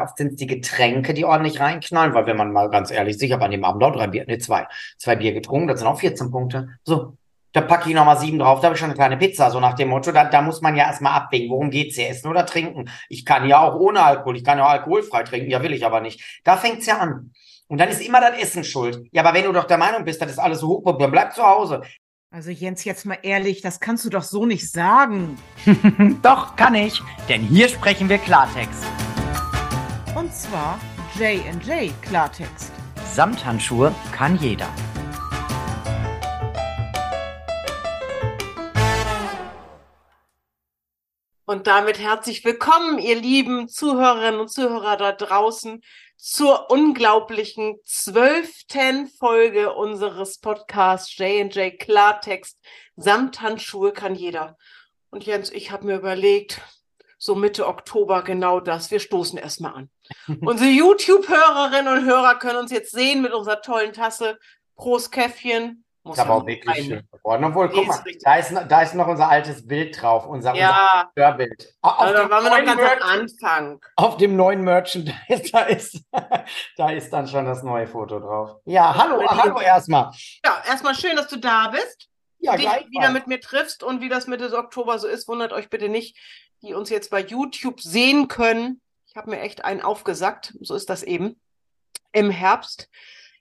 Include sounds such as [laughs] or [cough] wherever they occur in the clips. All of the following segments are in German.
Oft sind es die Getränke, die ordentlich reinknallen, weil wenn man mal ganz ehrlich ist, ich habe an dem Abend auch drei Bier, ne, zwei, zwei Bier getrunken, das sind auch 14 Punkte. So, da packe ich nochmal sieben drauf, da habe ich schon eine kleine Pizza, so nach dem Motto, da, da muss man ja erstmal abwägen, worum geht's hier, essen oder trinken. Ich kann ja auch ohne Alkohol, ich kann ja auch alkoholfrei trinken, ja will ich aber nicht. Da fängt's ja an. Und dann ist immer das Essen schuld. Ja, aber wenn du doch der Meinung bist, das ist alles so hoch, dann bleib zu Hause. Also Jens, jetzt mal ehrlich, das kannst du doch so nicht sagen. [laughs] doch, kann ich, denn hier sprechen wir Klartext. Und zwar J&J Klartext. Samthandschuhe kann jeder. Und damit herzlich willkommen, ihr lieben Zuhörerinnen und Zuhörer da draußen, zur unglaublichen zwölften Folge unseres Podcasts J&J Klartext. Samthandschuhe kann jeder. Und Jens, ich habe mir überlegt, so Mitte Oktober genau das. Wir stoßen erstmal an. [laughs] Unsere YouTube-Hörerinnen und Hörer können uns jetzt sehen mit unserer tollen Tasse. Prost Käffchen. Muss aber auch wirklich rein. schön geworden. Obwohl, guck mal, da ist, da ist noch unser altes Bild drauf, unser, ja. unser Hörbild. Auf also, da waren wir noch ganz Merch am Anfang. Auf dem neuen Merchandise, [laughs] da ist, da ist dann schon das neue Foto drauf. Ja, hallo, hallo erstmal. Ja, erstmal schön, dass du da bist. Ja, dich wieder mit mir triffst und wie das Mitte Oktober so ist, wundert euch bitte nicht, die uns jetzt bei YouTube sehen können. Ich habe mir echt einen aufgesackt, so ist das eben. Im Herbst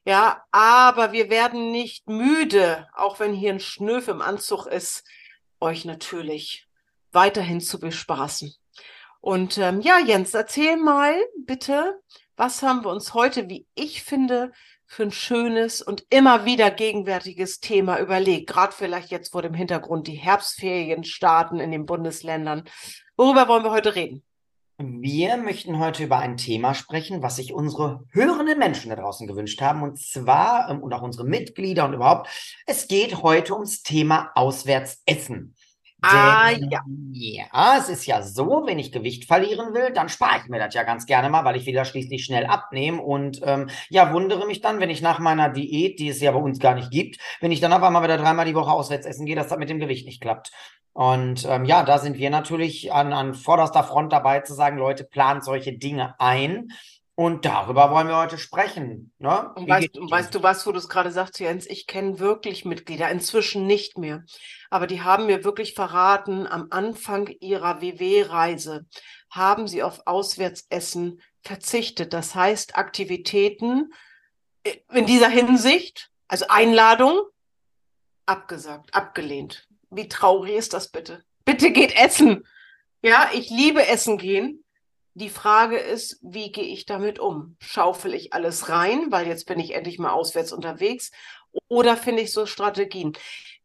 ja, aber wir werden nicht müde, auch wenn hier ein Schnöf im Anzug ist, euch natürlich weiterhin zu bespaßen. Und ähm, ja, Jens, erzähl mal bitte, was haben wir uns heute, wie ich finde, für ein schönes und immer wieder gegenwärtiges Thema überlegt. Gerade vielleicht jetzt vor dem Hintergrund die Herbstferien starten in den Bundesländern. Worüber wollen wir heute reden? Wir möchten heute über ein Thema sprechen, was sich unsere hörenden Menschen da draußen gewünscht haben, und zwar, ähm, und auch unsere Mitglieder und überhaupt, es geht heute ums Thema Auswärtsessen. Ah, ja. Ja, es ist ja so, wenn ich Gewicht verlieren will, dann spare ich mir das ja ganz gerne mal, weil ich will ja schließlich schnell abnehmen und ähm, ja, wundere mich dann, wenn ich nach meiner Diät, die es ja bei uns gar nicht gibt, wenn ich dann auf einmal wieder dreimal die Woche auswärts essen gehe, dass das mit dem Gewicht nicht klappt. Und ähm, ja, da sind wir natürlich an, an vorderster Front dabei zu sagen, Leute, plant solche Dinge ein. Und darüber wollen wir heute sprechen. Ne? Und, weißt, weißt, du was, wo du es gerade sagst, Jens? Ich kenne wirklich Mitglieder, inzwischen nicht mehr. Aber die haben mir wirklich verraten, am Anfang ihrer WW-Reise haben sie auf Auswärtsessen verzichtet. Das heißt, Aktivitäten äh, in dieser Hinsicht, also Einladung, abgesagt, abgelehnt. Wie traurig ist das bitte? Bitte geht essen. Ja, ich liebe Essen gehen. Die Frage ist, wie gehe ich damit um? Schaufel ich alles rein, weil jetzt bin ich endlich mal auswärts unterwegs? Oder finde ich so Strategien?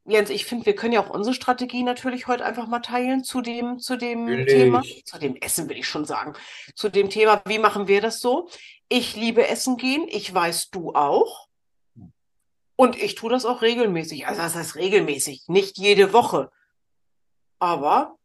Jens, ich finde, wir können ja auch unsere Strategie natürlich heute einfach mal teilen zu dem, zu dem Thema, zu dem Essen will ich schon sagen, zu dem Thema, wie machen wir das so? Ich liebe Essen gehen, ich weiß, du auch. Und ich tue das auch regelmäßig. Also das heißt regelmäßig, nicht jede Woche. Aber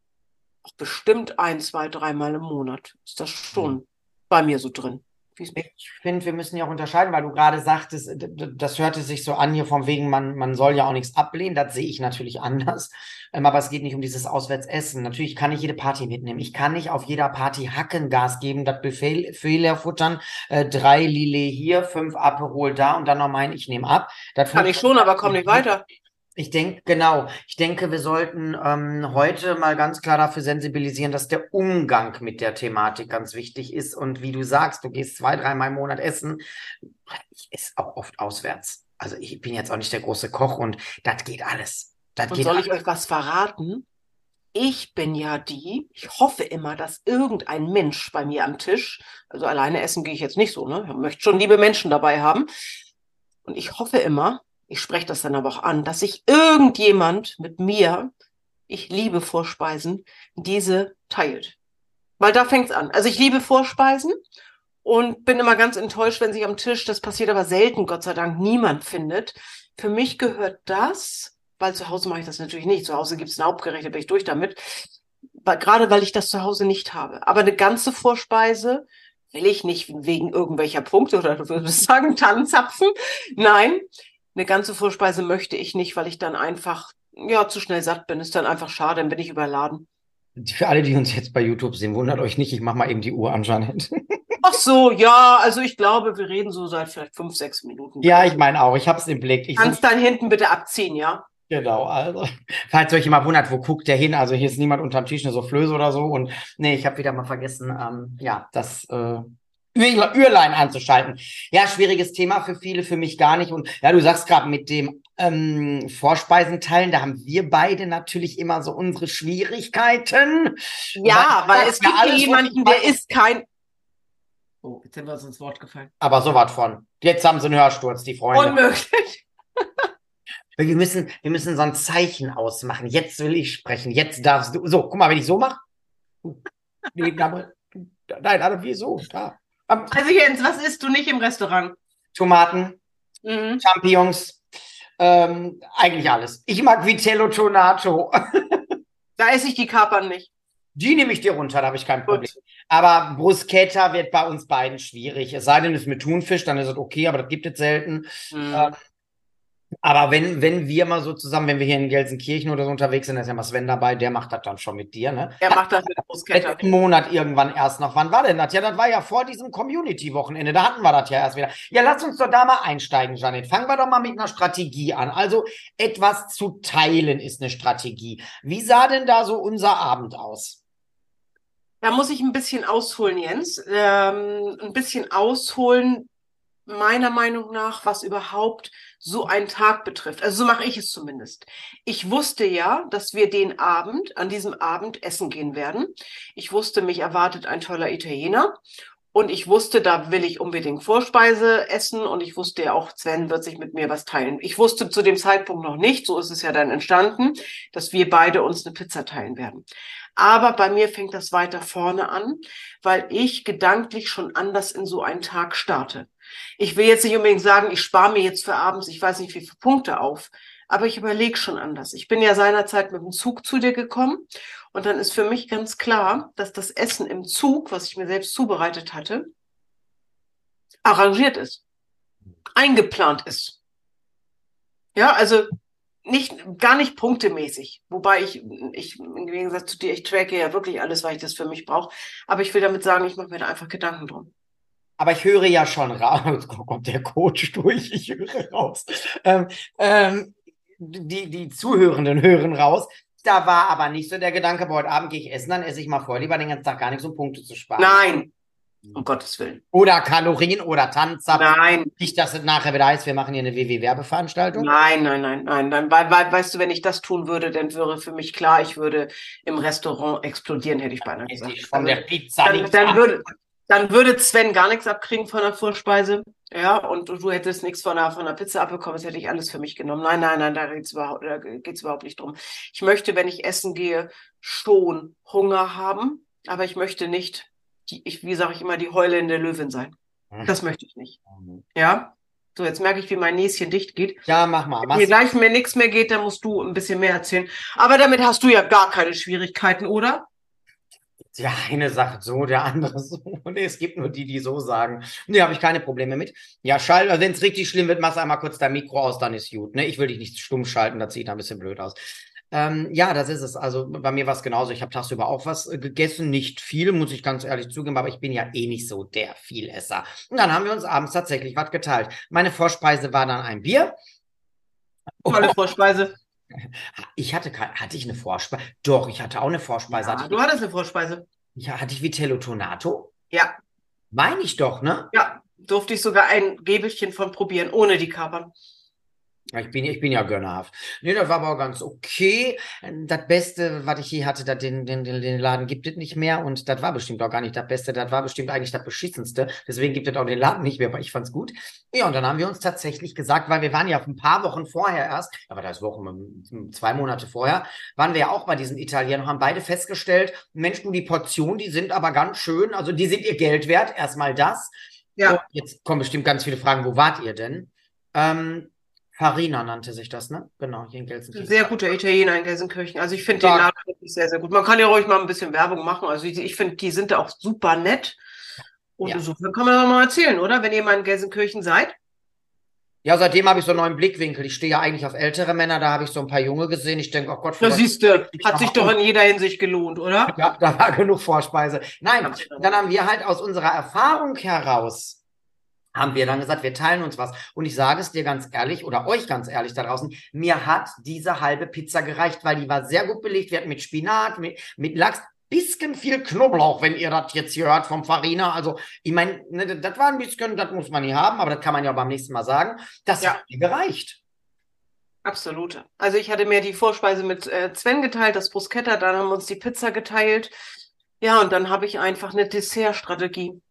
auch bestimmt ein, zwei, dreimal im Monat ist das schon mhm. bei mir so drin. Ich finde, wir müssen ja auch unterscheiden, weil du gerade sagtest, das hörte sich so an hier vom wegen, man, man soll ja auch nichts ablehnen. Das sehe ich natürlich anders. Ähm, aber es geht nicht um dieses Auswärtsessen. Natürlich kann ich jede Party mitnehmen. Ich kann nicht auf jeder Party Hackengas geben, das Buffet leer futtern, äh, drei Lille hier, fünf Aperol da und dann noch meinen, ich nehme ab. Das kann ich schon, aber komm nicht weiter. Ich denke, genau. Ich denke, wir sollten ähm, heute mal ganz klar dafür sensibilisieren, dass der Umgang mit der Thematik ganz wichtig ist. Und wie du sagst, du gehst zwei, dreimal im Monat essen. Ich esse auch oft auswärts. Also ich bin jetzt auch nicht der große Koch und das geht alles. Das und geht soll ich euch was verraten? Ich bin ja die, ich hoffe immer, dass irgendein Mensch bei mir am Tisch, also alleine essen gehe ich jetzt nicht so, ne? Ich möchte schon liebe Menschen dabei haben. Und ich hoffe immer, ich spreche das dann aber auch an, dass sich irgendjemand mit mir, ich liebe Vorspeisen, diese teilt. Weil da fängt's an. Also ich liebe Vorspeisen und bin immer ganz enttäuscht, wenn sich am Tisch, das passiert aber selten, Gott sei Dank, niemand findet. Für mich gehört das, weil zu Hause mache ich das natürlich nicht. Zu Hause gibt's ein Hauptgericht, da bin ich durch damit. Weil, gerade weil ich das zu Hause nicht habe. Aber eine ganze Vorspeise will ich nicht wegen irgendwelcher Punkte oder du würdest sagen Tannenzapfen. Nein, eine ganze Vorspeise möchte ich nicht, weil ich dann einfach, ja, zu schnell satt bin. Ist dann einfach schade, dann bin ich überladen. Für alle, die uns jetzt bei YouTube sehen, wundert euch nicht, ich mache mal eben die Uhr an, Janet. [laughs] Ach so, ja, also ich glaube, wir reden so seit vielleicht fünf, sechs Minuten. Ja, ich meine auch, ich habe es im Blick. Ich Kannst dann hinten bitte abziehen, ja? Genau, also, falls euch immer wundert, wo guckt der hin? Also hier ist niemand unterm Tisch, eine Soufflöse oder so. Und nee, ich habe wieder mal vergessen, ähm, ja, das äh, Ürlein anzuschalten. Ja, schwieriges Thema für viele, für mich gar nicht. Und ja, du sagst gerade mit dem ähm, Vorspeisenteilen, da haben wir beide natürlich immer so unsere Schwierigkeiten. Ja, weil, weil es gibt alles, jemanden, der ist kein. Oh, jetzt sind wir uns ins Wort gefallen. Aber so was von. Jetzt haben sie einen Hörsturz, die Freunde. Unmöglich. [laughs] Wir müssen, wir müssen so ein Zeichen ausmachen. Jetzt will ich sprechen. Jetzt darfst du. So, guck mal, wenn ich so mache. Nee, aber, nein, aber wieso? Da. Also Jens, was isst du nicht im Restaurant? Tomaten, Mhm. Champignons, ähm, eigentlich alles. Ich mag Vitello Tonato. [laughs] Da esse ich die Kapern nicht. Die nehme ich dir runter, da habe ich kein Problem. Gut. Aber Bruschetta wird bei uns beiden schwierig. Es sei denn, es ist mit Thunfisch, dann ist es okay, aber das gibt es selten. Mhm. Ähm, aber wenn, wenn wir mal so zusammen, wenn wir hier in Gelsenkirchen oder so unterwegs sind, da ist ja mal Sven dabei, der macht das dann schon mit dir, ne? er macht das mit Bruschetta. Letzten Monat irgendwann erst noch. Wann war denn das? Ja, das war ja vor diesem Community-Wochenende. Da hatten wir das ja erst wieder. Ja, lass uns doch da mal einsteigen, Janet. Fangen wir doch mal mit einer Strategie an. Also etwas zu teilen ist eine Strategie. Wie sah denn da so unser Abend aus? Da muss ich ein bisschen ausholen, Jens. Ähm, ein bisschen ausholen, meiner Meinung nach, was überhaupt so einen Tag betrifft. Also so mache ich es zumindest. Ich wusste ja, dass wir den Abend, an diesem Abend essen gehen werden. Ich wusste, mich erwartet ein toller Italiener. Und ich wusste, da will ich unbedingt Vorspeise essen und ich wusste ja auch, Sven wird sich mit mir was teilen. Ich wusste zu dem Zeitpunkt noch nicht, so ist es ja dann entstanden, dass wir beide uns eine Pizza teilen werden. Aber bei mir fängt das weiter vorne an, weil ich gedanklich schon anders in so einen Tag starte. Ich will jetzt nicht unbedingt sagen, ich spare mir jetzt für abends, ich weiß nicht wie viele Punkte auf, aber ich überlege schon anders. Ich bin ja seinerzeit mit dem Zug zu dir gekommen und dann ist für mich ganz klar, dass das Essen im Zug, was ich mir selbst zubereitet hatte, arrangiert ist, eingeplant ist. Ja, also nicht, gar nicht punktemäßig. Wobei ich, ich, im Gegensatz zu dir, ich tracke ja wirklich alles, weil ich das für mich brauche. Aber ich will damit sagen, ich mache mir da einfach Gedanken drum. Aber ich höre ja schon raus, [laughs] kommt der Coach durch, ich höre raus. Ähm, ähm, die, die Zuhörenden hören raus. Da war aber nicht so der Gedanke, boah, heute Abend gehe ich essen, dann esse ich mal vorher lieber den ganzen Tag gar nichts, um Punkte zu sparen. Nein, um Gottes Willen. Oder Kalorien oder Tanzsatz. Nein, Nicht, dass es nachher wieder heißt, wir machen hier eine WW-Werbeveranstaltung. nein, nein, nein, nein, nein. Weil, weil, weißt du, wenn ich das tun würde, dann wäre für mich klar, ich würde im Restaurant explodieren, hätte ich beinahe gesagt. von der Pizza dann, dann, würde, dann würde Sven gar nichts abkriegen von der Vorspeise. Ja, und du, du hättest nichts von der, von der Pizza abbekommen, das hätte ich alles für mich genommen. Nein, nein, nein, da geht's überhaupt, da geht's überhaupt nicht drum. Ich möchte, wenn ich essen gehe, schon Hunger haben, aber ich möchte nicht, die, ich, wie sage ich immer, die heulende Löwin sein. Hm. Das möchte ich nicht. Ja? So, jetzt merke ich, wie mein Näschen dicht geht. Ja, mach mal. Wenn Mach's. mir gleich mir nichts mehr geht, dann musst du ein bisschen mehr erzählen. Aber damit hast du ja gar keine Schwierigkeiten, oder? Ja, eine sagt so, der andere [laughs] so. Nee, es gibt nur die, die so sagen. Nee, habe ich keine Probleme mit. Ja, schall, wenn es richtig schlimm wird, machst einmal kurz dein Mikro aus, dann ist gut. Ne? Ich will dich nicht stumm schalten, das sieht ein bisschen blöd aus. Ähm, ja, das ist es. Also bei mir war es genauso. Ich habe tagsüber auch was äh, gegessen. Nicht viel, muss ich ganz ehrlich zugeben, aber ich bin ja eh nicht so der Vielesser. Und dann haben wir uns abends tatsächlich was geteilt. Meine Vorspeise war dann ein Bier. Tolle Vorspeise. [laughs] Ich hatte kein, hatte ich eine Vorspeise? Doch, ich hatte auch eine Vorspeise. Ja, hatte du hattest eine Vorspeise. Ja, hatte ich Vitello Tonato? Ja, Meine ich doch, ne? ja. Durfte ich sogar ein Gäbelchen von probieren, ohne die Kapern. Ich bin, ich bin ja gönnerhaft. Nee, das war aber auch ganz okay. Das Beste, was ich je hatte, das, den, den, den, den Laden gibt es nicht mehr. Und das war bestimmt auch gar nicht das Beste. Das war bestimmt eigentlich das Beschissenste. Deswegen gibt es auch den Laden nicht mehr, aber ich fand's gut. Ja, und dann haben wir uns tatsächlich gesagt, weil wir waren ja ein paar Wochen vorher erst, aber das Wochen, zwei Monate vorher, waren wir ja auch bei diesen Italienern, haben beide festgestellt, Mensch, du, die Portionen, die sind aber ganz schön. Also die sind ihr Geld wert. Erstmal das. Ja. Und jetzt kommen bestimmt ganz viele Fragen, wo wart ihr denn? Ähm, Farina nannte sich das, ne? Genau, hier in Gelsenkirchen. sehr guter Italiener in Gelsenkirchen. Also ich finde den Laden wirklich sehr, sehr gut. Man kann ja ruhig mal ein bisschen Werbung machen. Also ich, ich finde, die sind da auch super nett. Und Ja. insofern kann man doch mal erzählen, oder? Wenn ihr mal in Gelsenkirchen seid. Ja, seitdem habe ich so einen neuen Blickwinkel. Ich stehe ja eigentlich auf ältere Männer, da habe ich so ein paar Junge gesehen. Ich denke, oh Gott, Da vielleicht- siehst du, hat sich doch in jeder Hinsicht gelohnt, oder? Ja, da war genug Vorspeise. Nein, Absolut. dann haben wir halt aus unserer Erfahrung heraus, haben wir dann gesagt, wir teilen uns was. Und ich sage es dir ganz ehrlich oder euch ganz ehrlich da draußen, mir hat diese halbe Pizza gereicht, weil die war sehr gut belegt. Wir hatten mit Spinat, mit, mit Lachs, bisschen viel Knoblauch, wenn ihr das jetzt hier hört vom Farina. Also, ich meine, ne, das war ein bisschen, das muss man nie haben, aber das kann man ja beim nächsten Mal sagen. Das Ja. hat mir gereicht. Absolut. Also ich hatte mir die Vorspeise mit äh, Sven geteilt, das Bruschetta, dann haben wir uns die Pizza geteilt. Ja, und dann habe ich einfach eine Dessertstrategie.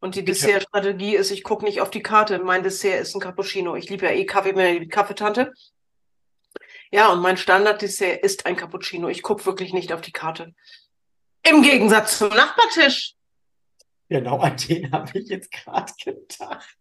Und die. Dessertstrategie ist, ich gucke nicht auf die Karte. Mein Dessert ist ein Cappuccino. Ich liebe ja eh Kaffee, bin ja die Kaffeetante. Ja, und mein Standarddessert ist ein Cappuccino. Ich gucke wirklich nicht auf die Karte. Im Gegensatz zum Nachbartisch. Genau, an den habe ich jetzt gerade gedacht.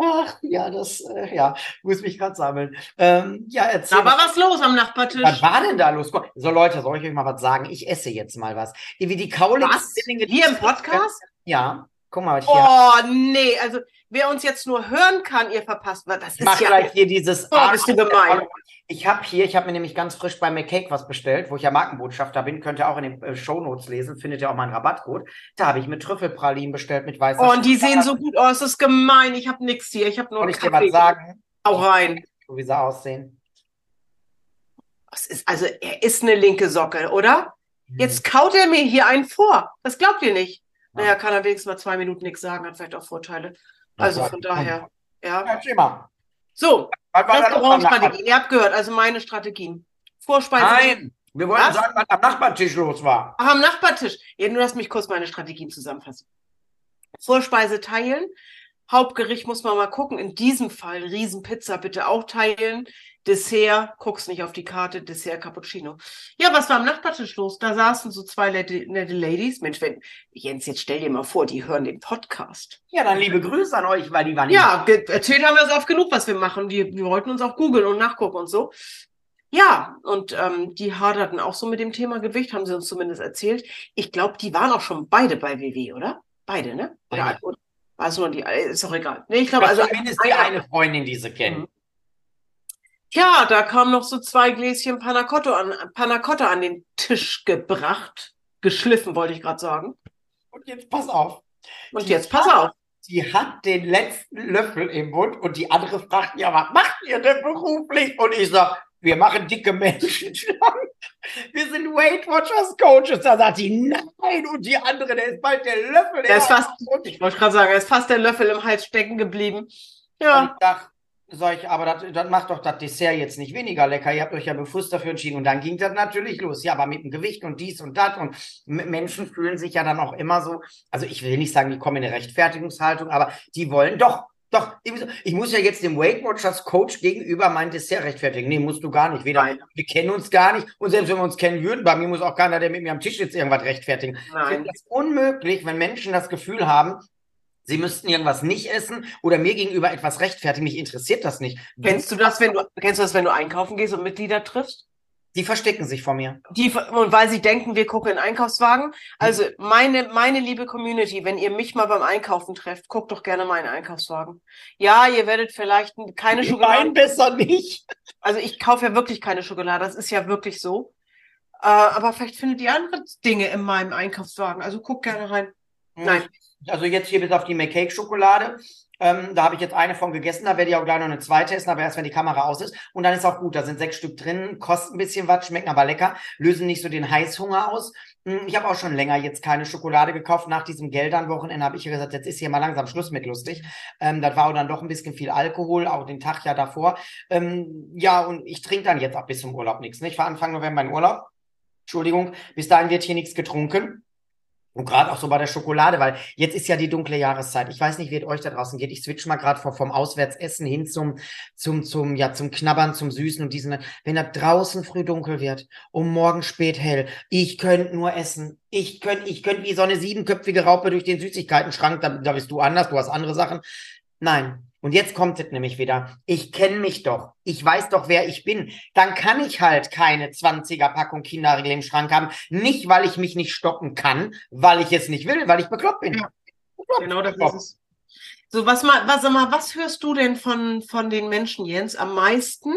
Ach, ja, das, äh, ja, muss mich gerade sammeln. Ähm, ja, erzähl. Da war was los am Nachbartisch. was war denn da los? So, Leute, soll ich euch mal was sagen? Ich esse jetzt mal was. Wie die Kaulitz. Was? Hier im Podcast? Ja. Guck mal, was ich hier. Oh, nee, also wer uns jetzt nur hören kann, ihr verpasst was. Das Ich mach ist ja. gleich hier dieses. Oh, bist du gemein. Ich habe hier, ich habe mir nämlich ganz frisch bei McCake was bestellt, wo ich ja Markenbotschafter bin. Könnt ihr auch in den äh, Shownotes lesen, findet ihr auch meinen Rabattcode. Da habe ich mit Trüffelpralinen bestellt mit weißer Oh, und die Schokolade. sehen so gut aus. Das ist gemein. Ich habe nichts hier. Ich habe nur Soll ich dir was sagen, Hau rein. wie sie aussehen? Das ist, also, er ist eine linke Socke, oder? Hm. Jetzt kaut er mir hier einen vor. Das glaubt ihr nicht. Ja. Naja, kann er wenigstens mal zwei Minuten nichts sagen, hat vielleicht auch Vorteile. Also von daher, ja. Ja, mal. So, Restaurantstrategien. Ihr habt gehört, also meine Strategien. Vorspeise. Nein, wir wollten Was? sagen, was am Nachbartisch los war. Ach, am Nachbartisch. Ja, nur lass mich kurz meine Strategien zusammenfassen. Vorspeise teilen. Hauptgericht muss man mal gucken. In diesem Fall Riesenpizza bitte auch teilen. Dessert, guck's nicht auf die Karte, Dessert Cappuccino. Ja, was war am Nachbartisch los? Da saßen so zwei nette, nette Ladies. Mensch, wenn, Jens, jetzt stell dir mal vor, die hören den Podcast. Ja, dann liebe Grüße an euch, weil die waren Ja, erzählt haben wir es oft genug, was wir machen. Die, wir wollten uns auch googeln und nachgucken und so. Ja, und ähm, die haderten auch so mit dem Thema Gewicht, haben sie uns zumindest erzählt. Ich glaube, die waren auch schon beide bei WW, oder? Beide, ne? Oder, Beide. oder war es nur die, ist doch egal. Nee, ich glaube, also zumindest die eine Freundin, die sie kennen. Ja, da kamen noch so zwei Gläschen Panna Cotta an, Panna Cotta an den Tisch gebracht. Geschliffen, wollte ich gerade sagen. Und jetzt pass auf. Und jetzt pass auf. Die hat den letzten Löffel im Mund und die andere fragt, ja, was macht ihr denn beruflich? Und ich sag, wir machen dicke Menschen schlank. [laughs] Wir sind Weight Watchers Coaches. Da sagt die, nein. Und die andere, der ist bald der Löffel. Der ist fast, Und ich wollte gerade sagen, er ist fast der Löffel im Hals stecken geblieben. Und Ja. ich sag, sag ich, aber das, das macht doch das Dessert jetzt nicht weniger lecker. Ihr habt euch ja bewusst dafür entschieden. Und dann ging das natürlich los. Ja, aber mit dem Gewicht und dies und das. Und Menschen fühlen sich ja dann auch immer so, also ich will nicht sagen, die kommen in eine Rechtfertigungshaltung, aber die wollen doch, doch, ich muss, ja jetzt dem Weight Watchers Coach gegenüber mein Dessert rechtfertigen. Nee, musst du gar nicht. Weder, Nein. wir kennen uns gar nicht. Und selbst wenn wir uns kennen würden, bei mir muss auch keiner, der mit mir am Tisch sitzt, irgendwas rechtfertigen. Nein. das unmöglich, wenn Menschen das Gefühl haben, sie müssten irgendwas nicht essen oder mir gegenüber etwas rechtfertigen. Mich interessiert das nicht. Kennst du das, wenn du, kennst du das, wenn du einkaufen gehst und Mitglieder triffst? Die verstecken sich vor mir. Die, und weil sie denken, wir gucken in Einkaufswagen. Also meine, meine liebe Community, wenn ihr mich mal beim Einkaufen trefft, guckt doch gerne meinen Einkaufswagen. Ja, ihr werdet vielleicht keine Nein, Schokolade. besser nicht. Also ich kaufe ja wirklich keine Schokolade, das ist ja wirklich so. Äh, aber vielleicht findet ihr andere Dinge in meinem Einkaufswagen. Also guckt gerne rein. Nein. Also jetzt hier bis auf die McCake-Schokolade. Ähm, da habe ich jetzt eine von gegessen, da werde ich auch gleich noch eine zweite essen, aber erst wenn die Kamera aus ist. Und dann ist auch gut, da sind sechs Stück drin, kosten ein bisschen was, schmecken aber lecker, lösen nicht so den Heißhunger aus. Hm, Ich habe auch schon länger jetzt keine Schokolade gekauft. Nach diesem Geldern-Wochenende habe ich gesagt, jetzt ist hier mal langsam Schluss mit lustig. Ähm, das war dann doch ein bisschen viel Alkohol, auch den Tag ja davor. Ähm, ja, und ich trinke dann jetzt ab bis zum Urlaub nichts. Ne? Ich war Anfang November in Urlaub. Entschuldigung, bis dahin wird hier nichts getrunken. Und gerade auch so bei der Schokolade, weil jetzt ist ja die dunkle Jahreszeit. Ich weiß nicht, wie es euch da draußen geht. Ich switch mal gerade vom, Auswärtsessen hin zum, zum, zum, ja, zum Knabbern, zum Süßen und diesen. Wenn da draußen früh dunkel wird und morgen spät hell, ich könnte nur essen. Ich könnte, ich könnte wie so eine siebenköpfige Raupe durch den Süßigkeiten-Schrank. Da, da bist du anders, du hast andere Sachen. Nein. Und jetzt kommt es nämlich wieder. Ich kenne mich doch. Ich weiß doch, wer ich bin. Dann kann ich halt keine 20er Packung Kinderriegel im Schrank haben. Nicht, weil ich mich nicht stoppen kann, weil ich es nicht will, weil ich bekloppt bin. Ja. Bekloppt. Genau das ist es. So, was mal, was, sag mal, was hörst du denn von, von den Menschen, Jens, am meisten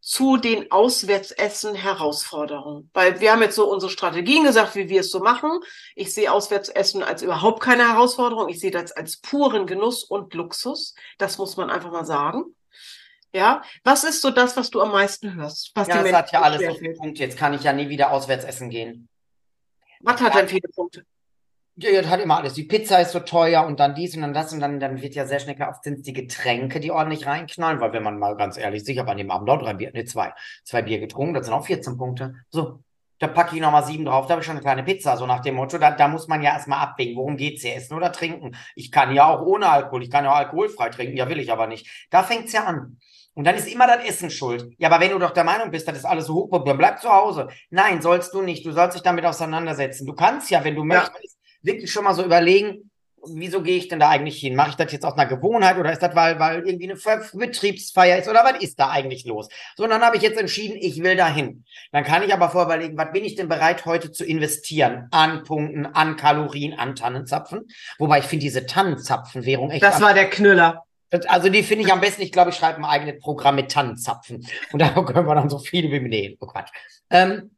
zu den Auswärtsessen-Herausforderungen? Weil wir haben jetzt so unsere Strategien gesagt, wie wir es so machen. Ich sehe Auswärtsessen als überhaupt keine Herausforderung. Ich sehe das als puren Genuss und Luxus. Das muss man einfach mal sagen. Ja, was ist so das, was du am meisten hörst? Was Ja, die das hat ja Menschen alles so schwerfällt? viele Punkte. Jetzt kann ich ja nie wieder auswärts essen gehen. Was hat denn viele Punkte? Ja, das hat immer alles. Die Pizza ist so teuer und dann dies und dann das und dann, dann wird ja sehr schnell klar, oft sind es die Getränke, die ordentlich reinknallen, weil wenn man mal ganz ehrlich ist, ich habe an dem Abend auch drei Bier, ne, zwei, zwei Bier getrunken, das sind auch 14 Punkte. So, da packe ich nochmal sieben drauf, da habe ich schon eine kleine Pizza, so nach dem Motto, da, da muss man ja erstmal abwägen, worum geht's hier, essen oder trinken? Ich kann ja auch ohne Alkohol, ich kann ja auch alkoholfrei trinken, ja will ich aber nicht. Da fängt's ja an. Und dann ist immer das Essen schuld. Ja, aber wenn du doch der Meinung bist, das ist alles so hoch, dann bleib zu Hause. Nein, sollst du nicht. Du sollst dich damit auseinandersetzen. Du kannst ja, wenn du Ja. möchtest, wirklich schon mal so überlegen, wieso gehe ich denn da eigentlich hin? Mache ich das jetzt aus einer Gewohnheit oder ist das, weil, weil irgendwie eine Ver Betriebsfeier ist oder was ist da eigentlich los? So, und dann habe ich jetzt entschieden, ich will da hin. Dann kann ich aber vorher überlegen, was bin ich denn bereit heute zu investieren? An Punkten, an Kalorien, an Tannenzapfen. Wobei ich finde diese Tannenzapfenwährung echt Das war der Knüller. Also die finde ich am besten, ich glaube, ich schreibe ein eigenes Programm mit Tannenzapfen. Und da [laughs] können wir dann so viele wie nee, oh Quatsch. Ähm,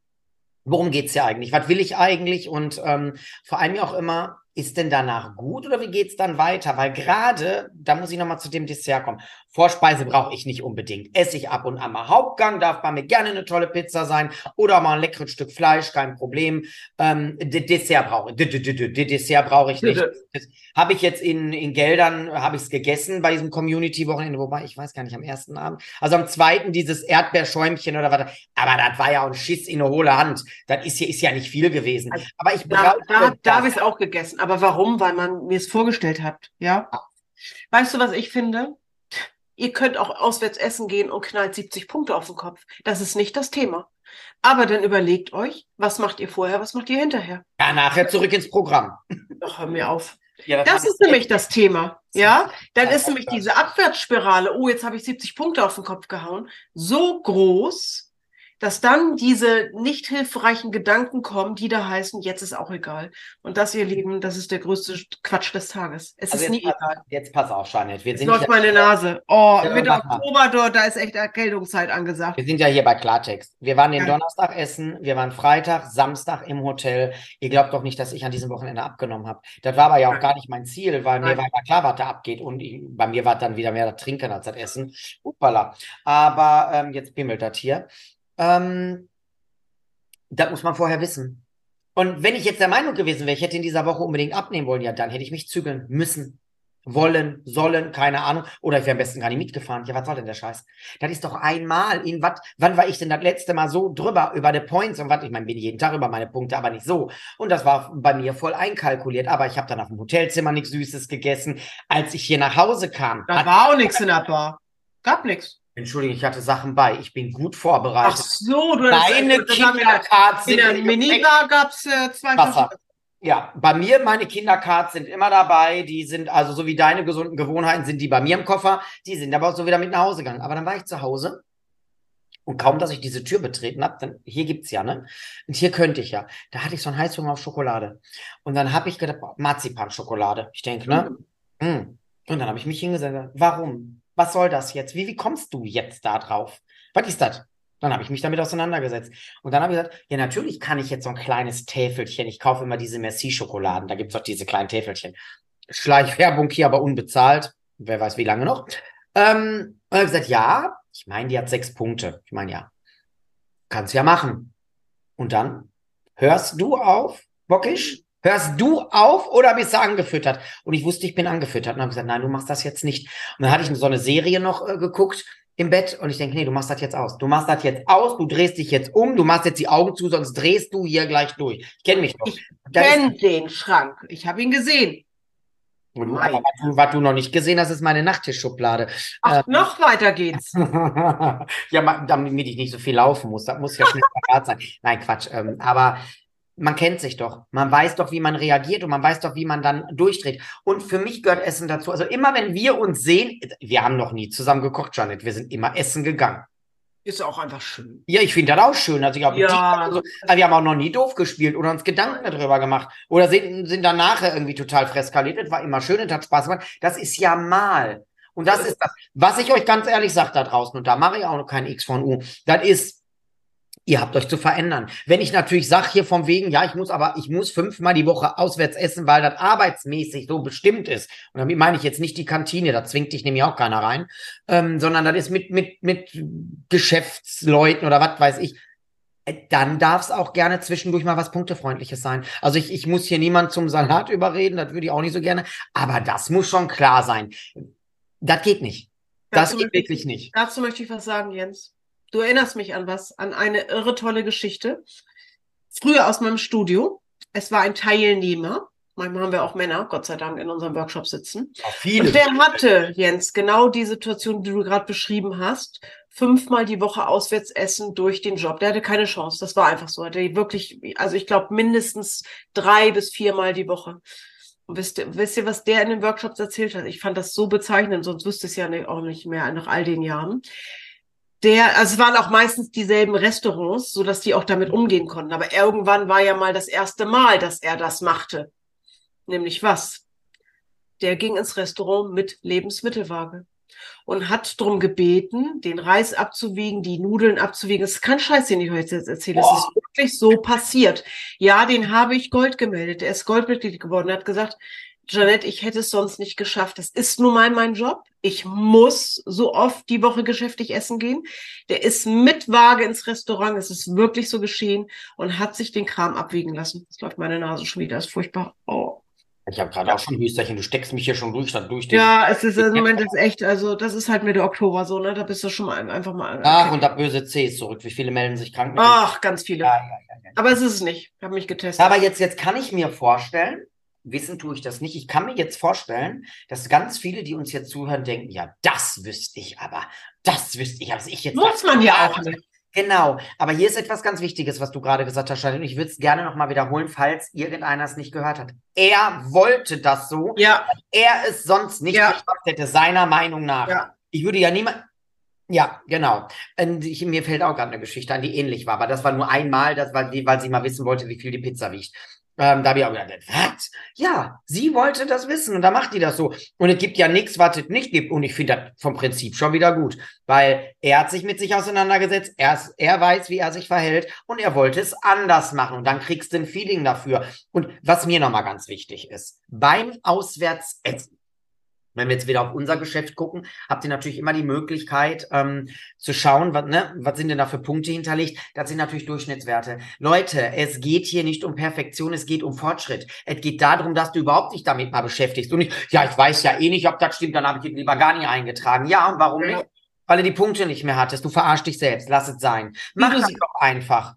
worum geht's hier eigentlich? Was will ich eigentlich? Und ähm, vor allem ja auch immer, ist denn danach gut oder wie geht's dann weiter? Weil gerade, da muss ich nochmal zu dem Dessert kommen. Vorspeise brauche ich nicht unbedingt. Esse ich ab und an mal. Hauptgang darf bei mir gerne eine tolle Pizza sein oder mal ein leckeres Stück Fleisch, kein Problem. Ähm, Dessert brauche ich. Dessert brauche ich nicht. [laughs] Habe ich jetzt in, in Geldern, habe ich es gegessen bei diesem Community-Wochenende, wobei ich weiß gar nicht, am ersten Abend. Also am zweiten dieses Erdbeerschäumchen oder was. Aber das war ja ein Schiss in eine hohle Hand. Das ist ja, ist ja nicht viel gewesen. Also Aber ich brauche da, da habe ich es auch gegessen. Aber warum? Weil man mir es vorgestellt hat. Ja. Weißt du, was ich finde? Ihr könnt auch auswärts essen gehen und knallt 70 Punkte auf den Kopf. Das ist nicht das Thema. Aber dann überlegt euch, was macht ihr vorher, was macht ihr hinterher? Ja, nachher zurück ins Programm. Doch, hör mir auf. Ja, Das fand ist ich nämlich das Thema. Ja, dann ist nämlich das- diese Abwärtsspirale, oh, jetzt habe ich 70 Punkte auf den Kopf gehauen, so groß, dass dann diese nicht hilfreichen Gedanken kommen, die da heißen, jetzt ist auch egal. Und das, ihr Lieben, das ist der größte Quatsch des Tages. Es Also ist nie jetzt, egal. pass, jetzt pass auf, Janet. Wir sind, läuft meine Nase. Oh, Ja. Oktober dort, da ist echt Erkältungszeit angesagt. wir sind ja hier bei Klartext. Wir waren den Ja. Donnerstag essen, wir waren Freitag, Samstag im Hotel. Ihr glaubt doch nicht, dass ich an diesem Wochenende abgenommen habe. Das war aber ja auch Nein. gar nicht mein Ziel, weil mir Nein. war ja klar, was da abgeht. Und ich, bei mir war dann wieder mehr das Trinken als das Essen. Uppala. Aber ähm, jetzt bimmelt das hier. Ähm, das muss man vorher wissen. Und wenn ich jetzt der Meinung gewesen wäre, ich hätte in dieser Woche unbedingt abnehmen wollen, ja, dann hätte ich mich zügeln müssen. Wollen, sollen, keine Ahnung. Oder ich wäre am besten gar nicht mitgefahren. Ja, was soll denn der Scheiß? Das ist doch einmal in was, wann war ich denn das letzte Mal so drüber über die Points und was? Ich meine, bin jeden Tag über meine Punkte, aber nicht so. Und das war bei mir voll einkalkuliert. Aber ich habe dann auf dem Hotelzimmer nichts Süßes gegessen. Als ich hier nach Hause kam, Da war auch nichts in der Bar. Gab nichts. Entschuldigung, ich hatte Sachen bei. Ich bin gut Ach vorbereitet. so, du hast Deine in der- Kindercards In sind der im Gepäck. Minibar gab's äh, zwei Wasser. Ja, bei mir, meine Kindercards sind immer dabei. Die sind, also so wie deine gesunden Gewohnheiten, sind die bei mir im Koffer. Die sind aber auch so wieder mit nach Hause gegangen. Aber dann war ich zu Hause. Und kaum, dass ich diese Tür betreten habe, dann, hier gibt's ja, ne? Und hier könnte ich ja. Da hatte ich so einen Heißhunger auf Schokolade. Und dann habe ich gedacht, Marzipan-Schokolade. Ich denke, ne? Mm. Und dann habe ich mich hingesetzt. Warum? Was soll das jetzt? Wie, wie kommst du jetzt da drauf? Was ist das? Dann habe ich mich damit auseinandergesetzt. Und dann habe ich gesagt, ja, natürlich kann ich jetzt so ein kleines Täfelchen. Ich kaufe immer diese Merci-Schokoladen. Da gibt's doch diese kleinen Täfelchen. Schleichwerbung hier, aber unbezahlt. Wer weiß, wie lange noch. Ähm, und habe gesagt, ja, ich meine, die hat sechs Punkte. Ich meine, ja, kannst ja machen. Und dann hörst du auf, Bockisch? Hörst du auf oder bist du angefüttert? Und ich wusste, ich bin angefüttert. Und habe gesagt, nein, du machst das jetzt nicht. Und dann hatte ich so eine Serie noch äh, geguckt im Bett und ich denke, nee, du machst das jetzt aus. Du machst das jetzt aus, du drehst dich jetzt um, du machst jetzt die Augen zu, sonst drehst du hier gleich durch. Ich kenne mich doch. Ich Das ist- Kenn den Schrank. Ich habe ihn gesehen. Und du, aber was du, noch nicht gesehen hast, ist meine Nachttischschublade. Ach, Ähm. noch weiter geht's. [laughs] ja, damit ich nicht so viel laufen muss. Das muss ja schnell [laughs] parat sein. Nein, Quatsch. Ähm, aber man kennt sich doch. Man weiß doch, wie man reagiert und man weiß doch, wie man dann durchdreht. Und für mich gehört Essen dazu. Also immer, wenn wir uns sehen, wir haben noch nie zusammen gekocht, Janet. Wir sind immer essen gegangen. Ist auch einfach schön. Ja, ich finde das auch schön. Also ich glaube, Ja. also, aber wir haben auch noch nie doof gespielt oder uns Gedanken darüber gemacht. Oder sind, sind dann nachher irgendwie total freskaliert. Das war immer schön, das hat Spaß gemacht. Das ist ja mal. Und das ist das, was ich euch ganz ehrlich sage da draußen, und da mache ich auch noch kein X von U, das ist, ihr habt euch zu verändern. Wenn ich natürlich sage hier vom wegen, ja, ich muss aber, ich muss fünfmal die Woche auswärts essen, weil das arbeitsmäßig so bestimmt ist. Und damit meine ich jetzt nicht die Kantine, da zwingt dich nämlich auch keiner rein, ähm, sondern das ist mit, mit, mit Geschäftsleuten oder was weiß ich. Äh, Dann darf es auch gerne zwischendurch mal was Punktefreundliches sein. Also ich, ich muss hier niemand zum Salat überreden, das würde ich auch nicht so gerne. Aber das muss schon klar sein. Das geht nicht. Das Dazu geht wirklich nicht. Dazu möchte ich was sagen, Jens. Du erinnerst mich an was, an eine irre tolle Geschichte. Früher aus meinem Studio. Es war ein Teilnehmer. Manchmal haben wir auch Männer, Gott sei Dank, in unserem Workshop sitzen. Viele. Und der hatte, Jens, genau die Situation, die du gerade beschrieben hast. Fünfmal die Woche auswärts essen durch den Job. Der hatte keine Chance. Das war einfach so. Er hatte wirklich, also ich glaube, mindestens drei bis viermal die Woche. Und wisst ihr, wisst ihr, was der in den Workshops erzählt hat? Ich fand das so bezeichnend, sonst wüsste ich es ja nicht, auch nicht mehr nach all den Jahren. Der, also es waren auch meistens dieselben Restaurants, so dass die auch damit umgehen konnten. Aber irgendwann war ja mal das erste Mal, dass er das machte. Nämlich was? Der ging ins Restaurant mit Lebensmittelwaage und hat drum gebeten, den Reis abzuwiegen, die Nudeln abzuwiegen. Es ist kein Scheiß, den ich euch jetzt erzähle. Es ist wirklich so passiert. Ja, den habe ich Gold gemeldet. Er ist Goldmitglied geworden. Er hat gesagt, Janette, ich hätte es sonst nicht geschafft. Das ist nun mal mein Job. Ich muss so oft die Woche geschäftlich essen gehen. Der ist mit Waage ins Restaurant. Es ist wirklich so geschehen und hat sich den Kram abwiegen lassen. Jetzt läuft meine Nase schon wieder. Das ist furchtbar. Oh. Ich habe gerade auch schon Hüsterchen, du steckst mich hier schon durch, dann durch den. Ja, es ist im Moment ist echt, also das ist halt Mitte Oktober so, ne? Da bist du schon mal einfach mal. Ach, und das böse C ist zurück. Wie viele melden sich krank? Ach, ganz viele. Ja, ja, ja. Aber es ist es nicht. Ich habe mich getestet. Aber jetzt, jetzt kann ich mir vorstellen, wissen tue ich das nicht, ich kann mir jetzt vorstellen, dass ganz viele, die uns jetzt zuhören, denken, ja, das wüsste ich aber, das wüsste ich, was ich jetzt. Muss man ja auch nicht. Genau, aber hier ist etwas ganz Wichtiges, was du gerade gesagt hast, Janine, und ich würde es gerne nochmal wiederholen, falls irgendeiner es nicht gehört hat. Er wollte das so, Ja, er es sonst nicht Ja. geschafft hätte, seiner Meinung nach. Ja. Ich würde ja niemand. Ja, genau. Und ich, mir fällt auch gerade eine Geschichte an, die ähnlich war, aber das war nur einmal, das war weil sie mal wissen wollte, wie viel die Pizza wiegt. Ähm, da habe ich auch gedacht, was? Ja, sie wollte das wissen und da macht die das so. Und es gibt ja nichts, was es nicht gibt. Und ich finde das vom Prinzip schon wieder gut, weil er hat sich mit sich auseinandergesetzt, er, er weiß, wie er sich verhält und er wollte es anders machen. Und dann kriegst du ein Feeling dafür. Und was mir nochmal ganz wichtig ist, beim Auswärtsessen, wenn wir jetzt wieder auf unser Geschäft gucken, habt ihr natürlich immer die Möglichkeit ähm, zu schauen, was, ne, was sind denn da für Punkte hinterlegt. Das sind natürlich Durchschnittswerte. Leute, es geht hier nicht um Perfektion, es geht um Fortschritt. Es geht darum, dass du überhaupt dich damit mal beschäftigst. Und nicht, ja, ich weiß ja eh nicht, ob das stimmt, dann habe ich ihn lieber gar nicht eingetragen. Ja, und warum nicht? Weil du die Punkte nicht mehr hattest. Du verarschst dich selbst. Lass es sein. Mach sie- doch einfach.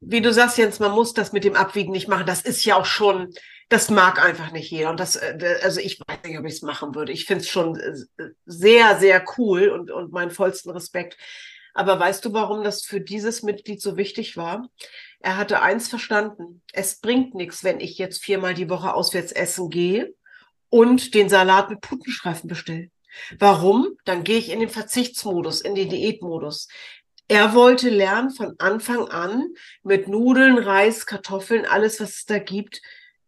wie du sagst, Jens, man muss das mit dem Abwiegen nicht machen. Das ist ja auch schon, das mag einfach nicht jeder. Und das, äh, also ich weiß nicht, ob ich es machen würde. Ich finde es schon äh, sehr, sehr cool und, und meinen vollsten Respekt. Aber weißt du, warum das für dieses Mitglied so wichtig war? Er hatte eins verstanden. Es bringt nichts, wenn ich jetzt viermal die Woche auswärts essen gehe und den Salat mit Putenstreifen bestelle. Warum? Dann gehe ich in den Verzichtsmodus, in den Diätmodus. Er wollte lernen von Anfang an mit Nudeln, Reis, Kartoffeln, alles, was es da gibt,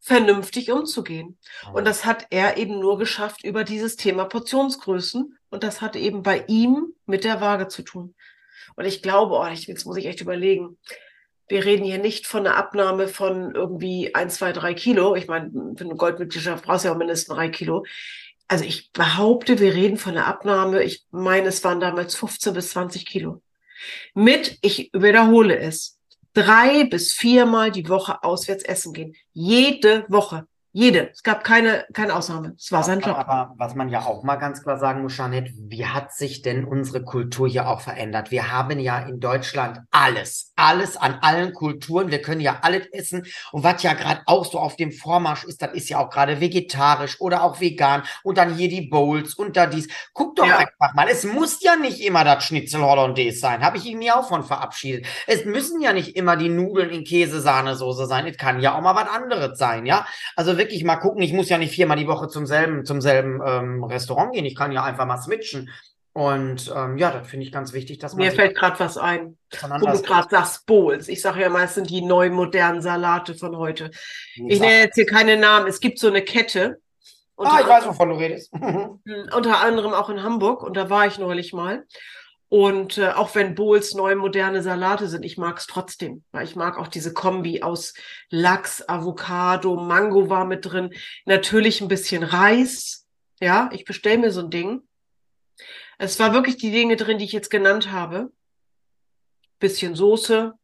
vernünftig umzugehen. Und das hat er eben nur geschafft über dieses Thema Portionsgrößen. Und das hat eben bei ihm mit der Waage zu tun. Und ich glaube, oh, ich, jetzt muss ich echt überlegen. Wir reden hier nicht von einer Abnahme von irgendwie ein, zwei, drei Kilo. Ich meine, für eine Goldmitgliedschaft brauchst du ja auch mindestens drei Kilo. Also ich behaupte, wir reden von einer Abnahme. Ich meine, es waren damals 15 bis 20 Kilo. Mit, ich wiederhole es, drei bis viermal die Woche auswärts essen gehen. Jede Woche. Jede. Es gab keine, keine Ausnahme. Es war sein Job. Aber was man ja auch mal ganz klar sagen muss, Jeanette, wie hat sich denn unsere Kultur hier auch verändert? Wir haben ja in Deutschland alles, alles an allen Kulturen. Wir können ja alles essen. Und was ja gerade auch so auf dem Vormarsch ist, das ist ja auch gerade vegetarisch oder auch vegan. Und dann hier die Bowls und da dies. Guck doch Ja. einfach mal. Es muss ja nicht immer das Schnitzel Hollandaise sein. Habe ich mir auch von verabschiedet. Es müssen ja nicht immer die Nudeln in Käsesahnesoße sein. Es kann ja auch mal was anderes sein, ja? Also wirklich mal gucken, ich muss ja nicht viermal die Woche zum selben, zum selben ähm, Restaurant gehen. Ich kann ja einfach mal switchen. Und ähm, ja, das finde ich ganz wichtig, dass man Mir fällt gerade was ein, wo du gerade sagst, Bowls. Ich sage ja mal, es sind die neuen modernen Salate von heute. Ich nenne jetzt hier keine Namen. Es gibt so eine Kette. Ah, ich weiß, wovon du redest. [laughs] Unter anderem auch in Hamburg und da war ich neulich mal. Und äh, auch wenn Bowls neue moderne Salate sind, ich mag es trotzdem, weil ich mag auch diese Kombi aus Lachs, Avocado, Mango war mit drin, natürlich ein bisschen Reis. Ja, ich bestelle mir so ein Ding. Es war wirklich die Dinge drin, die ich jetzt genannt habe. Bisschen Soße,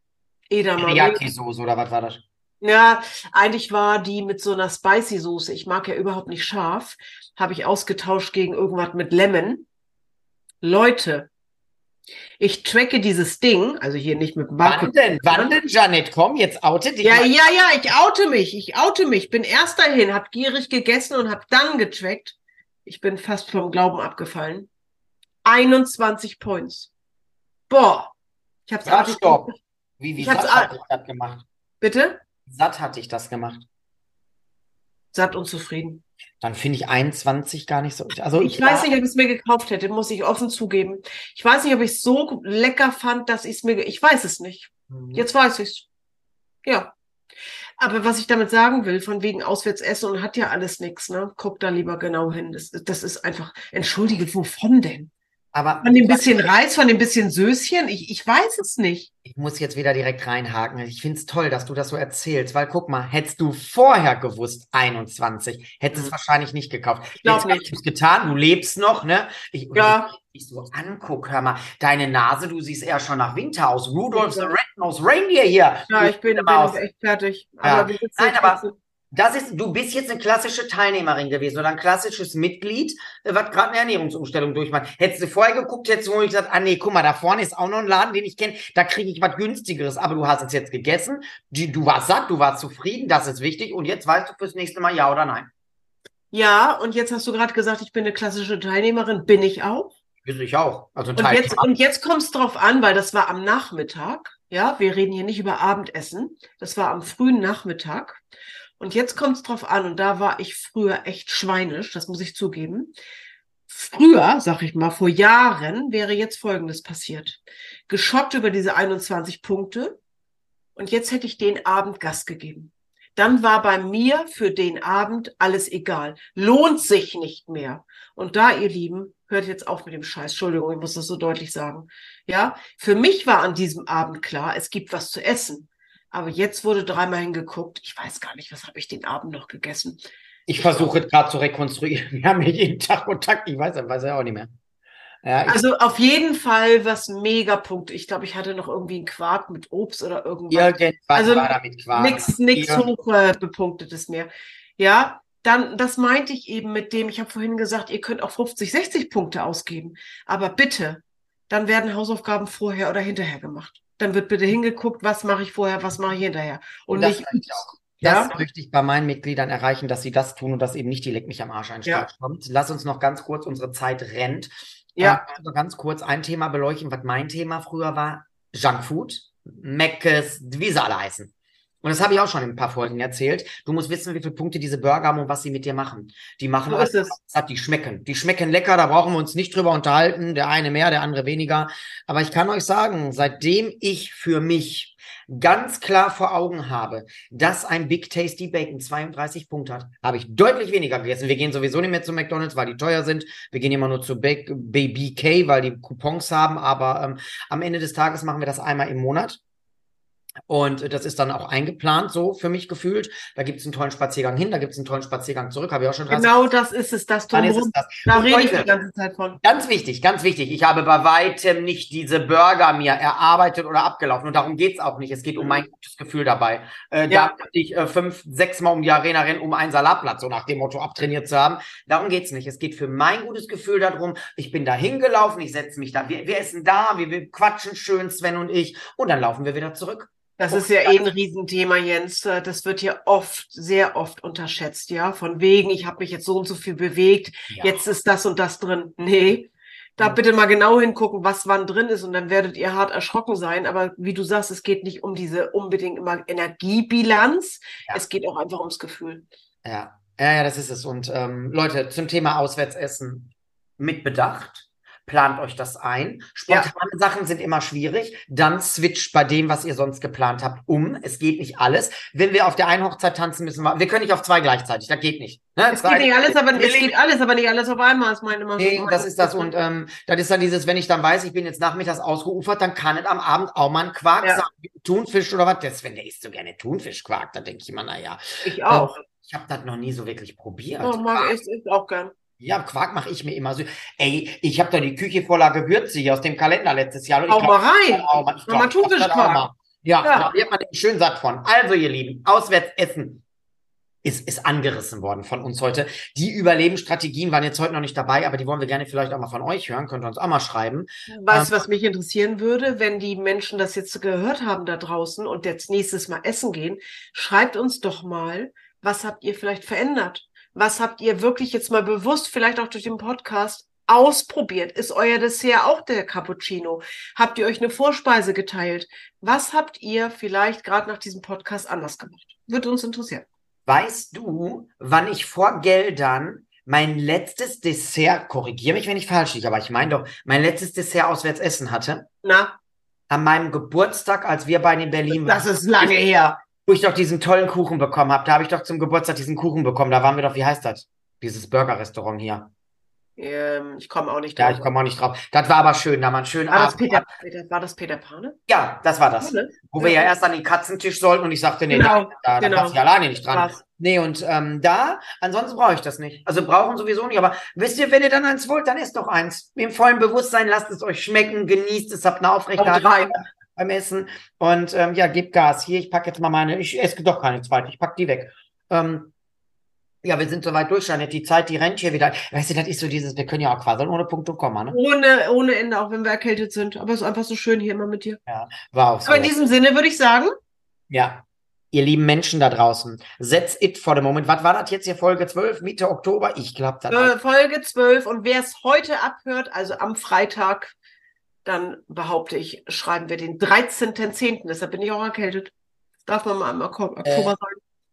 Edamame. Teriyaki-Soße oder was war das? Ja, eigentlich war die mit so einer Spicy Soße. Ich mag ja überhaupt nicht scharf. Habe ich ausgetauscht gegen irgendwas mit Lemon. Leute, ich tracke dieses Ding, also hier nicht mit dem Wann denn? Wann denn, Janet? Komm, jetzt oute dich Ja, mal. ja, ja, ich oute mich. Ich oute mich. Bin erst dahin, hab gierig gegessen und hab dann getrackt. Ich bin fast vom Glauben abgefallen. 21 Points. Boah. Ich hab's artig- stopp. Wie, wie Ich satt hat a- dich das gemacht? Bitte? Satt hatte ich das gemacht. Satt und zufrieden. Dann finde ich 21 gar nicht so. Also Ich weiß nicht, ob ich es mir gekauft hätte, muss ich offen zugeben. Ich weiß nicht, ob ich es so lecker fand, dass ich es mir, ich weiß es nicht. Mhm. Jetzt weiß ich's. Ja. Aber was ich damit sagen will, von wegen auswärts essen und hat ja alles nichts, ne? Guck da lieber genau hin. Das, das ist einfach, entschuldige, wovon denn? Aber Von dem bisschen Reis, von dem bisschen Söschen? Ich, ich weiß es nicht. ich muss jetzt wieder direkt reinhaken. Ich finde es toll, dass du das so erzählst, weil guck mal, hättest du vorher gewusst, 21, hättest du es Mhm. wahrscheinlich nicht gekauft. Ich glaub Jetzt hast nicht. du es getan, du lebst noch, ne? Ich, Ja. ich dich so anguck, hör mal, deine Nase, du siehst eher schon nach Winter aus. Rudolph the Ja. Red-Nosed Reindeer hier. Ja, ich bin, bin echt fertig. Ja. Aber Nein, aber- Das ist, du bist jetzt eine klassische Teilnehmerin gewesen oder ein klassisches Mitglied, äh, was gerade eine Ernährungsumstellung durchmacht. Hättest du vorher geguckt, hättest du wohl gesagt, ah nee, guck mal, da vorne ist auch noch ein Laden, den ich kenne, da kriege ich was günstigeres. Aber du hast es jetzt gegessen, du warst satt, du warst zufrieden, das ist wichtig und jetzt weißt du fürs nächste Mal ja oder nein. ja, und jetzt hast du gerade gesagt, ich bin eine klassische Teilnehmerin. Bin ich auch? Wüsste ich auch. Also Und jetzt, und jetzt kommt es drauf an, weil das war am Nachmittag. Ja, wir reden hier nicht über Abendessen. Das war am frühen Nachmittag. Und jetzt kommt es drauf an, und da war ich früher echt schweinisch, das muss ich zugeben. Früher, sag ich mal, vor Jahren wäre jetzt Folgendes passiert. Geschockt über diese 21 Punkte. Und jetzt hätte ich den Abend Gas gegeben. Dann war bei mir für den Abend alles egal. Lohnt sich nicht mehr. Und da, ihr Lieben, hört jetzt auf mit dem Scheiß. Entschuldigung, ich muss das so deutlich sagen. Ja, für mich war an diesem Abend klar, es gibt was zu essen. Aber jetzt wurde dreimal hingeguckt. Ich weiß gar nicht, was habe ich den Abend noch gegessen. Ich versuche gerade zu rekonstruieren. Wir haben jeden Tag Kontakt, ich weiß, weiß ja auch nicht mehr. Ja, Also auf jeden Fall was Megapunkt. Ich glaube, ich hatte noch irgendwie einen Quark mit Obst oder irgendwas. irgendwas also war damit Quark. Nix, nix Ja. hoch äh, bepunktetes mehr. Ja, dann, das meinte ich eben mit dem, ich habe vorhin gesagt, ihr könnt auch 50, 60 Punkte ausgeben. Aber bitte, dann werden Hausaufgaben vorher oder hinterher gemacht. Dann wird bitte hingeguckt, was mache ich vorher, was mache ich hinterher. Und, das nicht, möchte ich auch. ja, Das möchte ich bei meinen Mitgliedern erreichen, dass sie das tun und dass eben nicht die Leck mich am Arsch einstart Ja. kommt. Lass uns noch ganz kurz, unsere Zeit rennt. Ja. Ähm, also ganz kurz ein Thema beleuchten, was mein Thema früher war. Junkfood, Meckes, wie sie alle heißen. Und das habe ich auch schon in ein paar Folgen erzählt. Du musst wissen, wie viele Punkte diese Burger haben und was sie mit dir machen. Die machen So ist es. satt, die schmecken. Die schmecken lecker, da brauchen wir uns nicht drüber unterhalten. Der eine mehr, der andere weniger. Aber ich kann euch sagen, seitdem ich für mich ganz klar vor Augen habe, dass ein Big Tasty Bacon 32 Punkte hat, habe ich deutlich weniger gegessen. Wir gehen sowieso nicht mehr zu McDonalds, weil die teuer sind. Wir gehen immer nur zu BBK, weil die Coupons haben. Aber ähm, am Ende des Tages machen wir das einmal im Monat. Und das ist dann auch eingeplant, so für mich gefühlt. Da gibt es einen tollen Spaziergang hin, da gibt es einen tollen Spaziergang zurück. Habe ich auch schon 30 genau das ist es, das dann ist es das. Da Und rede ich die ganze Zeit von. Ganz wichtig, ganz wichtig. Ich habe bei weitem nicht diese Burger mir erarbeitet oder abgelaufen. Und darum geht's auch nicht. Es geht um mein gutes Gefühl dabei. Äh, Ja. Da ich äh, fünf, sechs Mal um die Arena rennen, um einen Salatplatz, so nach dem Motto abtrainiert zu haben. Darum geht's nicht. Es geht für mein gutes Gefühl darum, ich bin da hingelaufen, ich setze mich da. Wir, wir essen da, wir, wir quatschen schön, Sven und ich. Und dann laufen wir wieder zurück. Das ist ja eh ein Riesenthema, Jens. Das wird ja oft, sehr oft unterschätzt, ja. Von wegen, ich habe mich jetzt so und so viel bewegt, Ja. jetzt ist das und das drin. Nee. Da Mhm. bitte mal genau hingucken, was wann drin ist und dann werdet ihr hart erschrocken sein. Aber wie du sagst, es geht nicht um diese unbedingt immer Energiebilanz. Ja. Es geht auch einfach ums Gefühl. Ja, ja, ja, das ist es. Und ähm, Leute, zum Thema Auswärtsessen mit Bedacht. Plant euch das ein. Spontane Sachen sind immer schwierig. Dann switcht bei dem, was ihr sonst geplant habt, um. Es geht nicht alles. Wenn wir auf der einen Hochzeit tanzen, müssen wir, wir können nicht auf zwei gleichzeitig, das geht nicht. Ne? Es geht nicht alles, aber es geht alles, aber nicht alles auf einmal, ist meine Nee, das ist das. Und ähm, das ist dann dieses, wenn ich dann weiß, ich bin jetzt nachmittags ausgeufert, dann kann es am Abend auch mal ein Quark Ja. sein. Thunfisch oder was. Der Sven, der isst so gerne Thunfischquark. Da denke ich immer, naja. Ich auch. Ich habe das noch nie so wirklich probiert. Oh, mag ich, ich auch gern. Ja, Quark mache ich mir immer so. Ey, ich habe da die Küche voller Gewürze hier aus dem Kalender letztes Jahr. Glaub, mal rein. auch mal, ich glaub, ich auch mal. Ja, Ja. da wird man schön satt von. Also, ihr Lieben, auswärts essen ist, ist angerissen worden von uns heute. Die Überlebensstrategien waren jetzt heute noch nicht dabei, aber die wollen wir gerne vielleicht auch mal von euch hören. Könnt ihr uns auch mal schreiben. Du, Ähm, was mich interessieren würde, wenn die Menschen das jetzt gehört haben da draußen und jetzt nächstes Mal essen gehen? Schreibt uns doch mal, was habt ihr vielleicht verändert? Was habt ihr wirklich jetzt mal bewusst, vielleicht auch durch den Podcast, ausprobiert? Ist euer Dessert auch der Cappuccino? Habt ihr euch eine Vorspeise geteilt? Was habt ihr vielleicht gerade nach diesem Podcast anders gemacht? Würde uns interessieren. Weißt du, wann ich vor Geldern mein letztes Dessert, korrigiere mich, wenn ich falsch liege, aber ich meine doch, mein letztes Dessert auswärts essen hatte? Na, An meinem Geburtstag, als wir beide in Berlin das waren. ist lange her. Wo ich doch diesen tollen Kuchen bekommen habe. Da habe ich doch zum Geburtstag diesen Kuchen bekommen. Da waren wir doch, wie heißt das? Dieses Burger-Restaurant hier. Ähm, ich komme auch nicht Ja, drauf. ich komme auch nicht drauf. Das war aber schön, da war ein schönen War das. Peter, Peter, war das Peter Pane? Ja, das war das. Ne? Wo wir ja erst an den Katzentisch sollten und ich sagte, nee, Genau, da, da genau. passt ich alleine nicht dran. Was? Nee, und ähm, da, ansonsten brauche ich das nicht. Also brauchen sowieso nicht. Aber wisst ihr, wenn ihr dann eins wollt, dann esst doch eins. Im vollen Bewusstsein, lasst es euch schmecken, genießt es, habt eine Auf Aufrechterhaltung drei. Beim Essen. Und ähm, ja, gebt Gas. Hier, ich packe jetzt mal meine, ich esse doch keine zweite, ich pack die weg. Ähm, ja, wir sind soweit durch, Janet. Die Zeit, die rennt hier wieder. Weißt du, das ist so dieses, wir können ja auch quasseln ohne Punkt und Komma, ne? Ohne, ohne Ende, auch wenn wir erkältet sind. Aber es ist einfach so schön hier immer mit dir. War auch so. Aber in diesem Sinne würde ich sagen, Ja. Ihr lieben Menschen da draußen, setz it for the moment. Was war das jetzt hier, Folge 12, Mitte Oktober? Ich glaube, das äh, Folge 12 und wer es heute abhört, also am Freitag, dann behaupte ich, schreiben wir den 13.10. Deshalb bin ich auch erkältet. Darf man mal im Oktober Äh, sagen.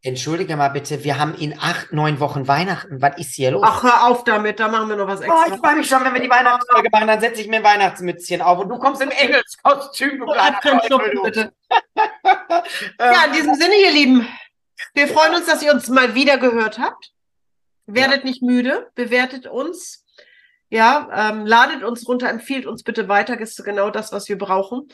Entschuldige mal bitte, wir haben in acht, neun Wochen Weihnachten. Was ist hier los? Ach, hör auf damit, da machen wir noch was Oh, extra. ich freue mich schon, wenn wir die Weihnachtsfolge machen, dann setze ich mir ein Weihnachtsmützchen auf und du kommst im Engelskostüm, du Oh, kleiner bitte. [laughs] Ja, in diesem Sinne, ihr Lieben, wir freuen uns, dass ihr uns mal wieder gehört habt. Werdet nicht müde, bewertet uns. Ja, ähm, ladet uns runter, empfiehlt uns bitte weiter, das ist genau das, was wir brauchen.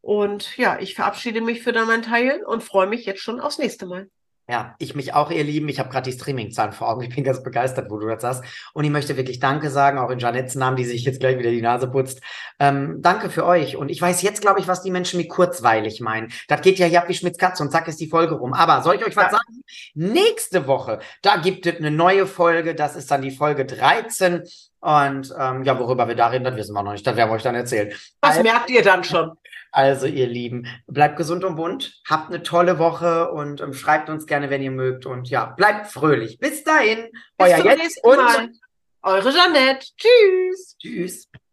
Und ja, ich verabschiede mich für mein Teil und freue mich jetzt schon aufs nächste Mal. Ja, ich mich auch, ihr Lieben. Ich habe gerade die Streaming-Zahlen vor Augen. Ich bin ganz begeistert, wo du das sagst. Und ich möchte wirklich Danke sagen, auch in Janettes Namen, die sich jetzt gleich wieder die Nase putzt. Ähm, danke für euch. Und ich weiß jetzt, glaube ich, was die Menschen mit kurzweilig meinen. Das geht ja hier ab wie Schmitz Katze und zack ist die Folge rum. Aber soll ich euch was Ja. sagen? Nächste Woche, da gibt es eine neue Folge. Das ist dann die Folge 13. Und ähm, ja, worüber wir da reden, das wissen wir noch nicht. Das werden wir euch dann erzählen. Das Also- merkt ihr dann schon. also, ihr Lieben, bleibt gesund und bunt, habt eine tolle Woche und ähm, schreibt uns gerne, wenn ihr mögt. Und ja, bleibt fröhlich. Bis dahin, Bis euer Jetzt und Mal. Eure Jeanette. Tschüss. tschüss.